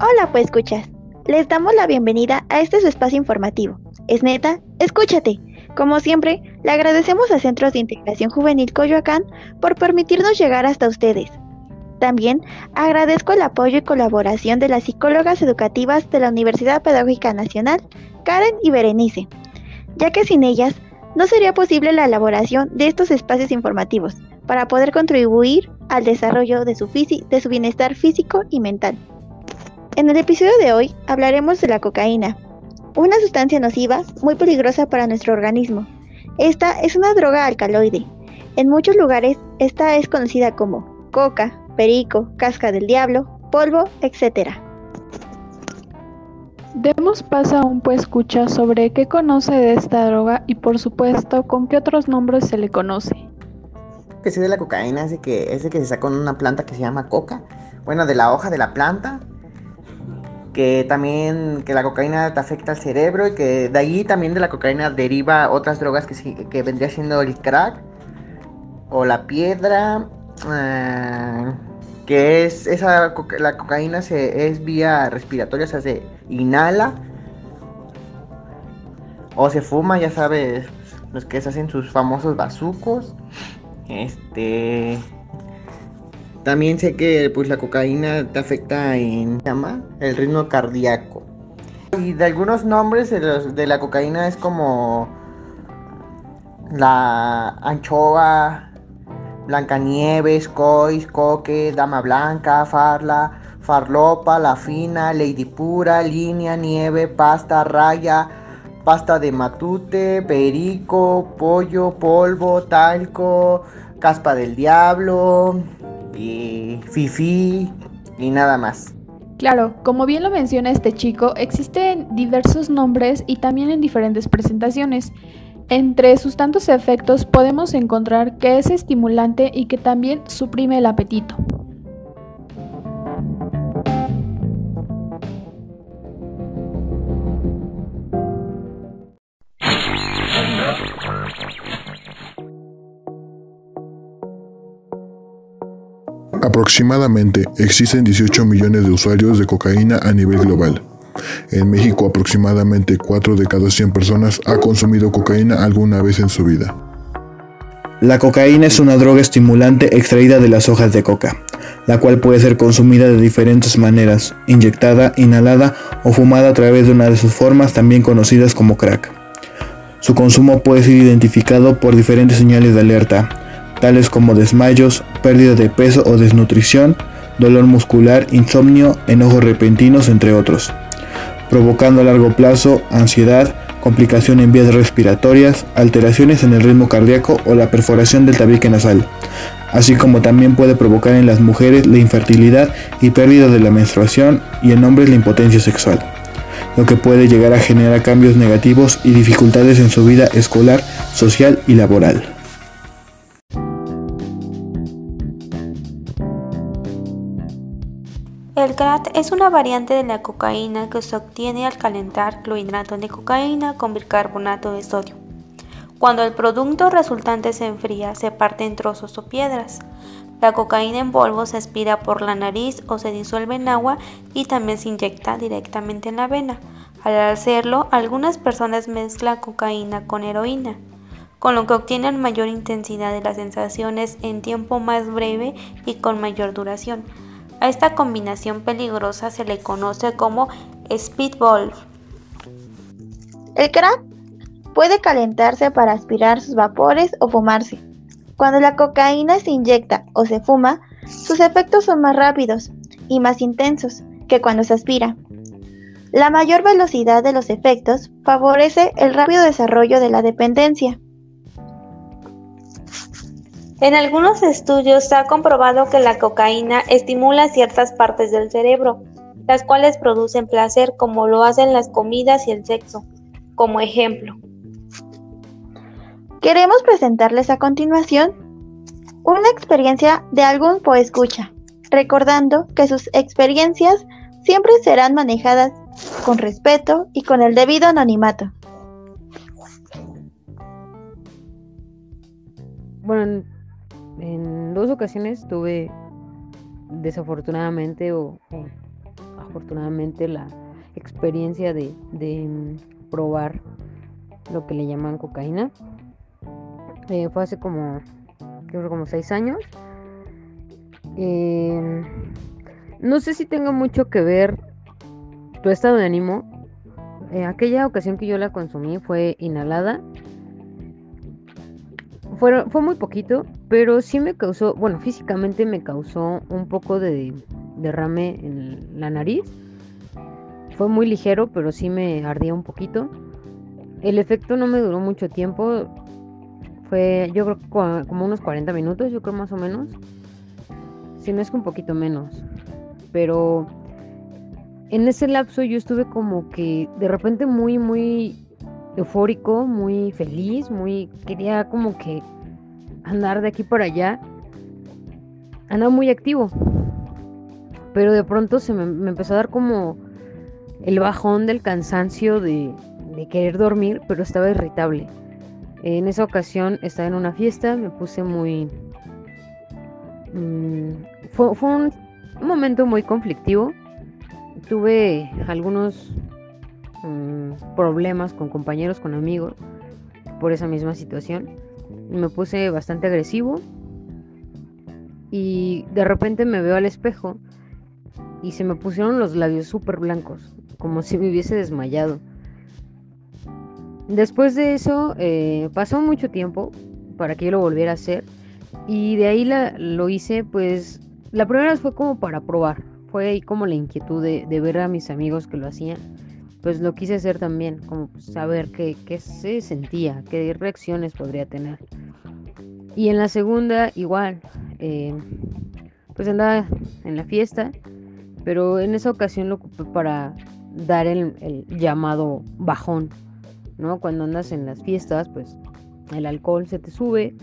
Hola, pues escuchas. Les damos la bienvenida a este su espacio informativo. Es neta, escúchate. Como siempre, le agradecemos a Centros de Integración Juvenil Coyoacán por permitirnos llegar hasta ustedes. También agradezco el apoyo y colaboración de las psicólogas educativas de la Universidad Pedagógica Nacional, Karen y Berenice, ya que sin ellas no sería posible la elaboración de estos espacios informativos para poder contribuir al desarrollo de su, de su bienestar físico y mental. En el episodio de hoy hablaremos de la cocaína, una sustancia nociva muy peligrosa para nuestro organismo. Esta es una droga alcaloide. En muchos lugares esta es conocida como coca, perico, casca del diablo, polvo, etc. Demos paso a un pues escucha sobre qué conoce de esta droga y por supuesto con qué otros nombres se le conoce. Que se de la cocaína es que, es que se sacó en una planta que se llama coca. Bueno, de la hoja de la planta que también que la cocaína te afecta al cerebro y que de ahí también de la cocaína deriva otras drogas que, que vendría siendo el crack o la piedra, eh, que es esa la cocaína se, es vía respiratoria, o sea, se inhala o se fuma, ya sabes, los que se hacen sus famosos bazucos. Este también sé que pues la cocaína te afecta en llama el ritmo cardíaco. Y de algunos nombres de, la cocaína es como la anchoa, Blancanieves, Cois, Coque, Dama Blanca, Farla, Farlopa, La Fina, Lady Pura, Línea, Nieve, Pasta, Raya, Pasta de Matute, Perico, Pollo, Polvo, Talco, Caspa del Diablo, y Fifi y nada más. Claro, como bien lo menciona este chico, existen diversos nombres y también en diferentes presentaciones. Entre sus tantos efectos podemos encontrar que es estimulante y que también suprime el apetito. Aproximadamente existen 18 millones de usuarios de cocaína a nivel global. En México aproximadamente 4 de cada 100 personas ha consumido cocaína alguna vez en su vida. La cocaína es una droga estimulante extraída de las hojas de coca, la cual puede ser consumida de diferentes maneras, inyectada, inhalada o fumada a través de una de sus formas también conocidas como crack. Su consumo puede ser identificado por diferentes señales de alerta, tales como desmayos, pérdida de peso o desnutrición, dolor muscular, insomnio, enojos repentinos, entre otros, provocando a largo plazo ansiedad, complicación en vías respiratorias, alteraciones en el ritmo cardíaco o la perforación del tabique nasal, así como también puede provocar en las mujeres la infertilidad y pérdida de la menstruación y en hombres la impotencia sexual, lo que puede llegar a generar cambios negativos y dificultades en su vida escolar, social y laboral. El crack es una variante de la cocaína que se obtiene al calentar clorhidrato de cocaína con bicarbonato de sodio. Cuando el producto resultante se enfría, se parte en trozos o piedras. La cocaína en polvo se aspira por la nariz o se disuelve en agua y también se inyecta directamente en la vena. Al hacerlo, algunas personas mezclan cocaína con heroína, con lo que obtienen mayor intensidad de las sensaciones en tiempo más breve y con mayor duración. A esta combinación peligrosa se le conoce como speedball. El crack puede calentarse para aspirar sus vapores o fumarse. Cuando la cocaína se inyecta o se fuma, sus efectos son más rápidos y más intensos que cuando se aspira. La mayor velocidad de los efectos favorece el rápido desarrollo de la dependencia. En algunos estudios se ha comprobado que la cocaína estimula ciertas partes del cerebro, las cuales producen placer como lo hacen las comidas y el sexo. Como ejemplo, queremos presentarles a continuación una experiencia de algún poescucha recordando que sus experiencias siempre serán manejadas con respeto y con el debido anonimato. Bueno, en, dos ocasiones tuve desafortunadamente o, afortunadamente la experiencia de, mm, probar lo que le llaman cocaína. Eh, fue hace como, creo como seis años. Eh, no sé si tenga mucho que ver tu estado de ánimo. Eh, aquella ocasión que yo la consumí fue inhalada. Fue, fue muy poquito, pero sí me causó, bueno, físicamente me causó un poco de derrame en la nariz. Fue muy ligero, pero sí me ardía un poquito. El efecto no me duró mucho tiempo. Fue, yo creo, como unos 40 minutos, yo creo más o menos. Si no es que un poquito menos. Pero en ese lapso yo estuve como que de repente muy, muy eufórico, muy feliz, muy... Quería como que andar de aquí para allá. Andaba muy activo. Pero de pronto se me, empezó a dar como el bajón del cansancio de, de querer dormir, pero estaba irritable. En esa ocasión estaba en una fiesta, me puse muy... Mm, fue, un, momento muy conflictivo. Tuve algunos mm, problemas con compañeros, con amigos, por esa misma situación. Me puse bastante agresivo y de repente me veo al espejo y se me pusieron los labios súper blancos, como si me hubiese desmayado. Después de eso eh, pasó mucho tiempo para que yo lo volviera a hacer y de ahí la, lo hice pues la primera vez fue como para probar, fue ahí como la inquietud de, ver a mis amigos que lo hacían, pues lo quise hacer también, como saber qué, qué se sentía, qué reacciones podría tener. Y en la segunda igual, eh, pues andaba en la fiesta, pero en esa ocasión lo ocupé para dar el llamado bajón ¿no? Cuando andas en las fiestas, pues el alcohol se te sube.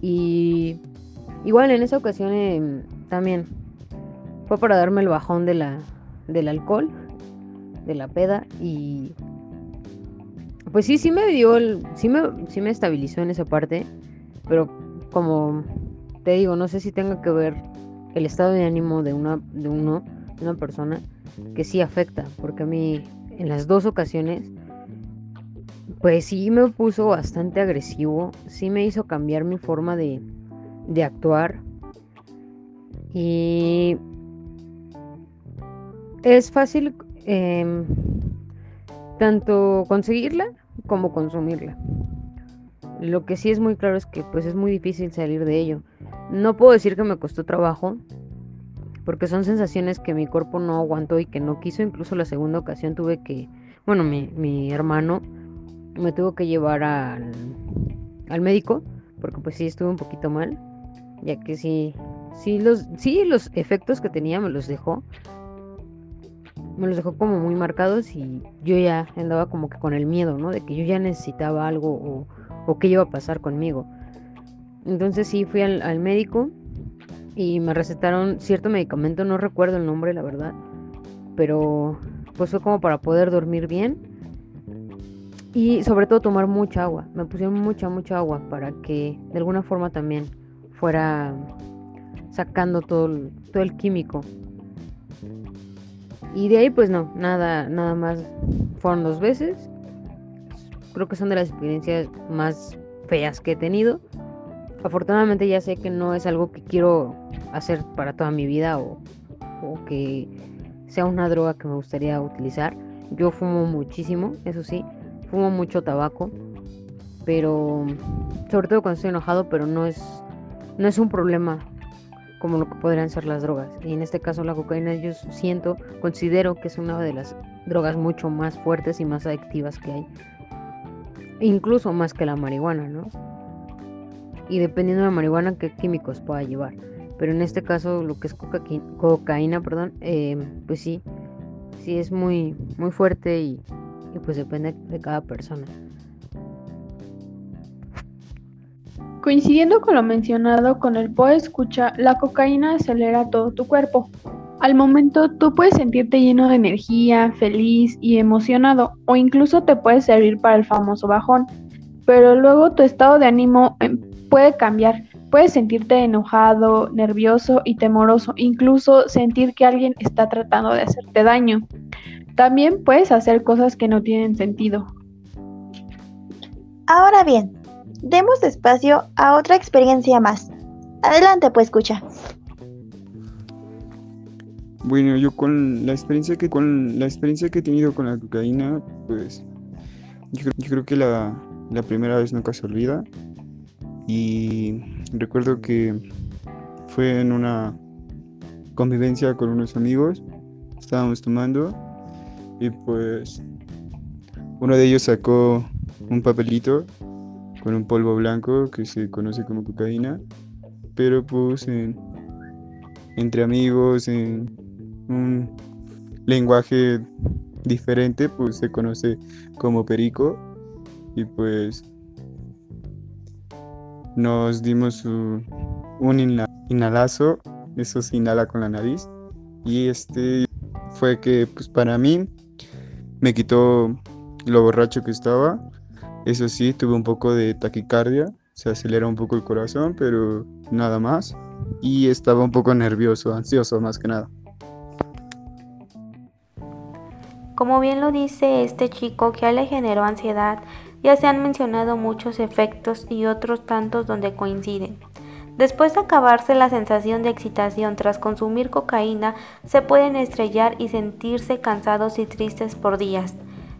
Y igual en esa ocasión em, también fue para darme el bajón del alcohol, de la peda y pues sí, sí me dio, el, sí, me, sí me estabilizó en esa parte, pero como te digo, no sé si tenga que ver el estado de ánimo de una, de uno, de una persona, que sí afecta, porque a mí en las dos ocasiones, pues sí me puso bastante agresivo, sí me hizo cambiar mi forma de, de actuar. Y es fácil em, tanto conseguirla como consumirla. Lo que sí es muy claro es que pues es muy difícil salir de ello. No puedo decir que me costó trabajo, porque son sensaciones que mi cuerpo no aguantó y que no quiso. Incluso la segunda ocasión tuve que, bueno, mi, hermano me tuvo que llevar al, al, médico, porque pues sí estuve un poquito mal, ya que sí, sí los, sí los efectos que tenía me los dejó. Me los dejó como muy marcados y yo ya andaba como que con el miedo, ¿no? De que yo ya necesitaba algo o, qué iba a pasar conmigo. Entonces sí fui al, al médico y me recetaron cierto medicamento, no recuerdo el nombre, la verdad, pero pues fue como para poder dormir bien y sobre todo tomar mucha agua. Me pusieron mucha, mucha agua para que de alguna forma también fuera sacando todo todo el químico. Y de ahí pues no, nada, nada más. Fueron dos veces. Creo que son de las experiencias más feas que he tenido. Afortunadamente ya sé que no es algo que quiero hacer para toda mi vida o, que sea una droga que me gustaría utilizar. Yo fumo muchísimo, eso sí, fumo mucho tabaco, pero sobre todo cuando estoy enojado, pero no es, no es un problema como lo que podrían ser las drogas. Y en este caso la cocaína yo siento, considero que es una de las drogas mucho más fuertes y más adictivas que hay. Incluso más que la marihuana, ¿no? y dependiendo de la marihuana qué químicos pueda llevar. Pero en este caso lo que es cocaína, perdón, eh, pues sí, sí es muy, muy fuerte y, pues depende de cada persona. Coincidiendo con lo mencionado con el POE escucha, la cocaína acelera todo tu cuerpo. Al momento tú puedes sentirte lleno de energía, feliz y emocionado, o incluso te puede servir para el famoso bajón. Pero luego tu estado de ánimo em, puede cambiar. Puedes sentirte enojado, nervioso y temoroso, incluso sentir que alguien está tratando de hacerte daño. También puedes hacer cosas que no tienen sentido. Ahora bien, demos espacio a otra experiencia más. Adelante, pues escucha. Bueno, yo con la experiencia que con la experiencia que he tenido con la cocaína, pues yo, creo que la, la primera vez nunca se olvida. Y recuerdo que fue en una convivencia con unos amigos, estábamos tomando y pues uno de ellos sacó un papelito con un polvo blanco que se conoce como cocaína, pero pues entre amigos, en un lenguaje diferente, pues se conoce como perico y pues nos dimos un, un inhalazo, eso se inhala con la nariz y este fue que pues para mí me quitó lo borracho que estaba. Eso sí, tuve un poco de taquicardia, se acelera un poco el corazón, pero nada más. Y estaba un poco nervioso, ansioso más que nada. Como bien lo dice este chico que le generó ansiedad, ya se han mencionado muchos efectos y otros tantos donde coinciden. Después de acabarse la sensación de excitación tras consumir cocaína, se pueden estrellar y sentirse cansados y tristes por días.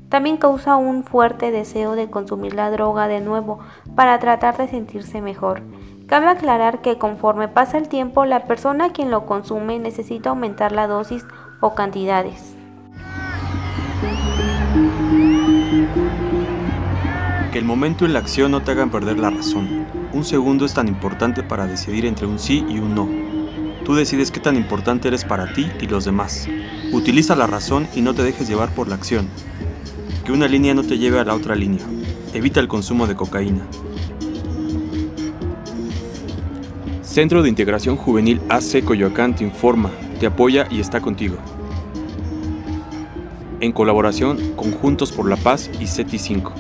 También causa un fuerte deseo de consumir la droga de nuevo para tratar de sentirse mejor. Cabe aclarar que conforme pasa el tiempo, la persona quien lo consume necesita aumentar la dosis o cantidades. Que el momento y la acción no te hagan perder la razón. Un segundo es tan importante para decidir entre un sí y un no. Tú decides qué tan importante eres para ti y los demás. Utiliza la razón y no te dejes llevar por la acción. Que una línea no te lleve a la otra línea. Evita el consumo de cocaína. Centro de Integración Juvenil AC Coyoacán te informa, te apoya y está contigo. En colaboración con Juntos por la Paz y CETI 5.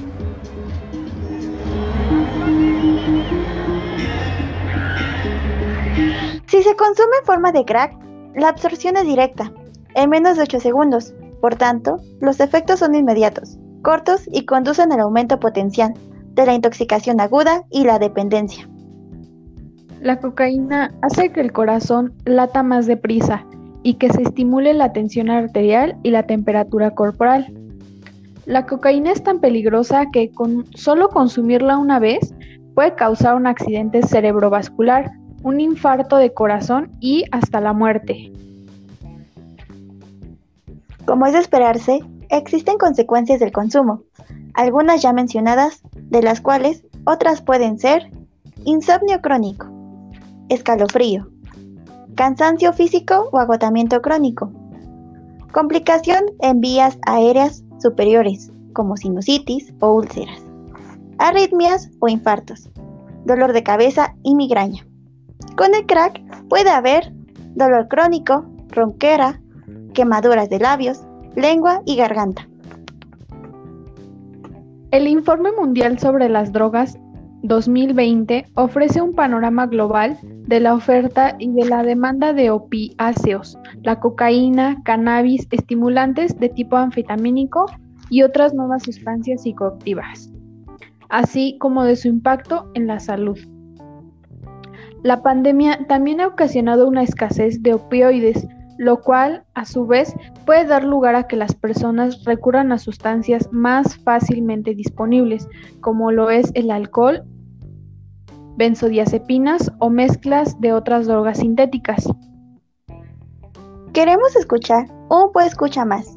Si se consume en forma de crack, la absorción es directa, en menos de 8 segundos. Por tanto, los efectos son inmediatos, cortos y conducen al aumento potencial de la intoxicación aguda y la dependencia. La cocaína hace que el corazón lata más deprisa y que se estimule la tensión arterial y la temperatura corporal. La cocaína es tan peligrosa que con solo consumirla una vez puede causar un accidente cerebrovascular, un infarto de corazón y hasta la muerte. Como es de esperarse, existen consecuencias del consumo, algunas ya mencionadas, de las cuales otras pueden ser insomnio crónico, escalofrío, cansancio físico o agotamiento crónico, complicación en vías aéreas superiores, como sinusitis o úlceras, arritmias o infartos, dolor de cabeza y migraña. Con el crack puede haber dolor crónico, ronquera, quemaduras de labios, lengua y garganta. El Informe Mundial sobre las Drogas 2020 ofrece un panorama global de la oferta y de la demanda de opiáceos, la cocaína, cannabis, estimulantes de tipo anfetamínico y otras nuevas sustancias psicoactivas, así como de su impacto en la salud. La pandemia también ha ocasionado una escasez de opioides, lo cual, a su vez, puede dar lugar a que las personas recurran a sustancias más fácilmente disponibles, como lo es el alcohol, benzodiazepinas o mezclas de otras drogas sintéticas. Queremos escuchar un pues escucha más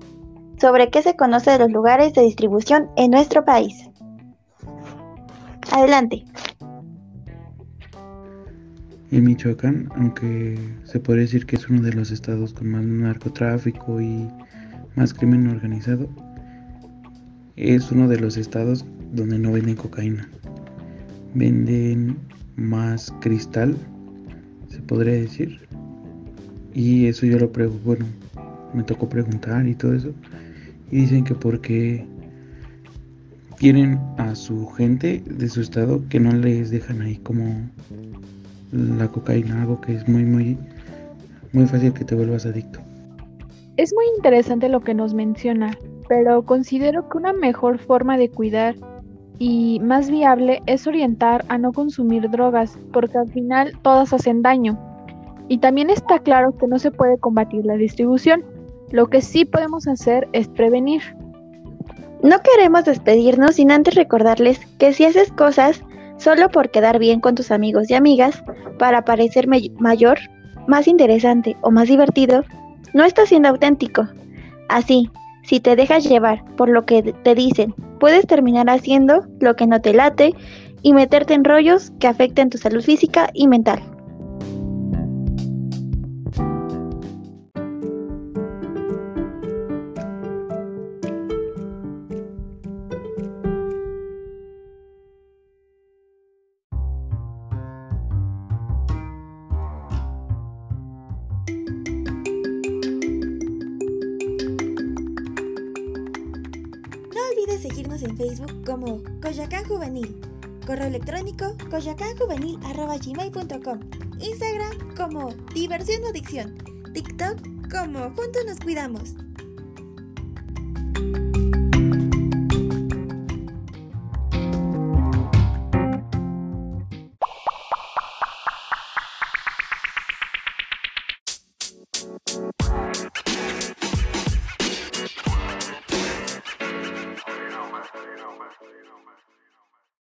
sobre qué se conoce de los lugares de distribución en nuestro país. Adelante. En Michoacán, aunque se puede decir que es uno de los estados con más narcotráfico y más crimen organizado, es uno de los estados donde no venden cocaína. Venden más cristal, se podría decir. Y eso yo lo pregunto, bueno, me tocó preguntar y todo eso. Y dicen que porque tienen a su gente de su estado que no les dejan ahí como la cocaína, algo que es muy, muy, muy fácil que te vuelvas adicto. Es muy interesante lo que nos menciona, pero considero que una mejor forma de cuidar y más viable es orientar a no consumir drogas, porque al final todas hacen daño. Y también está claro que no se puede combatir la distribución. Lo que sí podemos hacer es prevenir. No queremos despedirnos sin antes recordarles que si haces cosas solo por quedar bien con tus amigos y amigas, para parecer mayor, más interesante o más divertido, no estás siendo auténtico. Así, si te dejas llevar por lo que te dicen, puedes terminar haciendo lo que no te late y meterte en rollos que afecten tu salud física y mental. Como Coyacán Juvenil, correo electrónico coyacánjuvenil.com, Instagram como Diversión Adicción, TikTok como Juntos nos cuidamos.